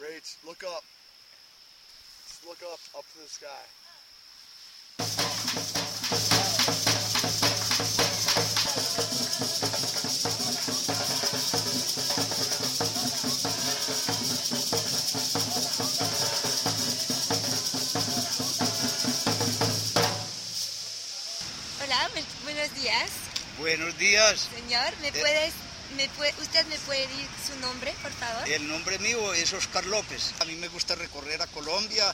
Rach, look up. Just look up, up to the sky. Hola, buenos días. Buenos días. Señor, ¿me Eh. puedes, ¿usted me puede decir su nombre, por favor? El nombre mío es Oscar López. A mí me gusta recorrer a Colombia.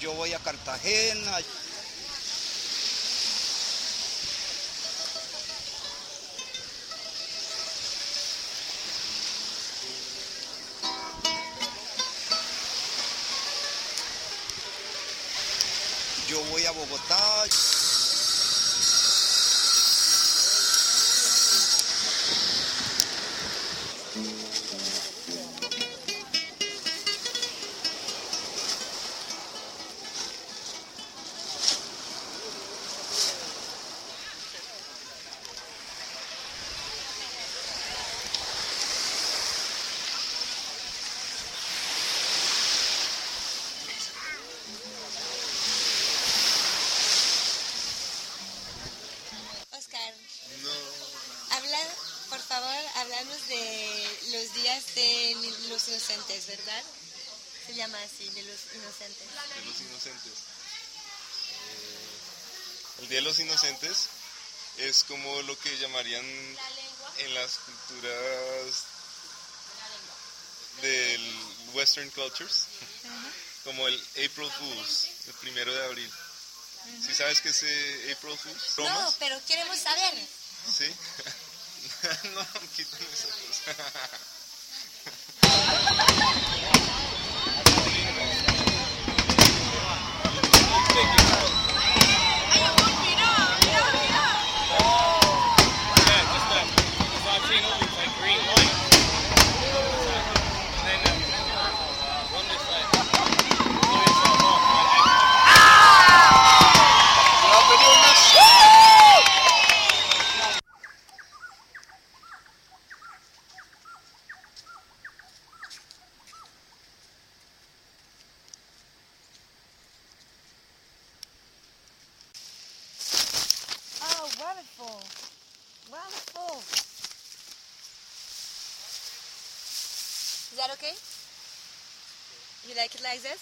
Yo voy a Cartagena. A Bogotá. Días de los inocentes, ¿verdad? Se llama así, de los inocentes. de los inocentes. Eh, el Día de los Inocentes es como lo que llamarían en las culturas del Western Cultures, como el April Fools, el primero de abril. ¿Sí sabes qué es eh, April Fools? No, pero queremos saber. ¿Sí? no, quítame esa cosa. Oh, wonderful. Wonderful. Is that okay? You like it like this?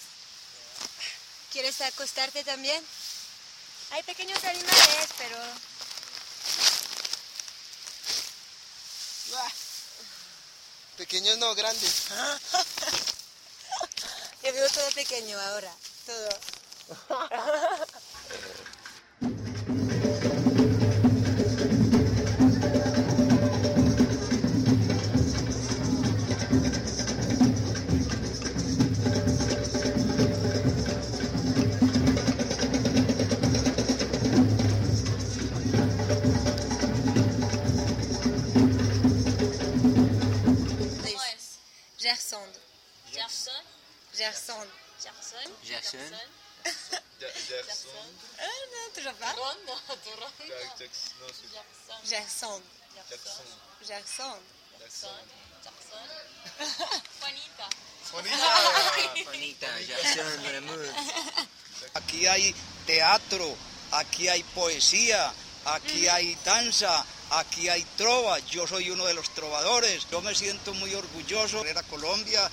¿Quieres acostarte también? Hay pequeños animales, pero... Pequeños no, grandes. Yo veo todo pequeño ahora, todo. Gerson. Gerson. Gerson. Gerson. Jackson. Jackson. Ah, non, toujours pas. Ron, no, tu Ron. Gerson. Jackson. Gerson. Jackson. Jackson. Juanita. Juanita, Jackson, mon amour. Aquí hay teatro, aquí hay poesía, aquí hay danza, aquí hay trova. Yo soy uno de los trovadores. Yo me siento muy orgulloso de ir a Colombia.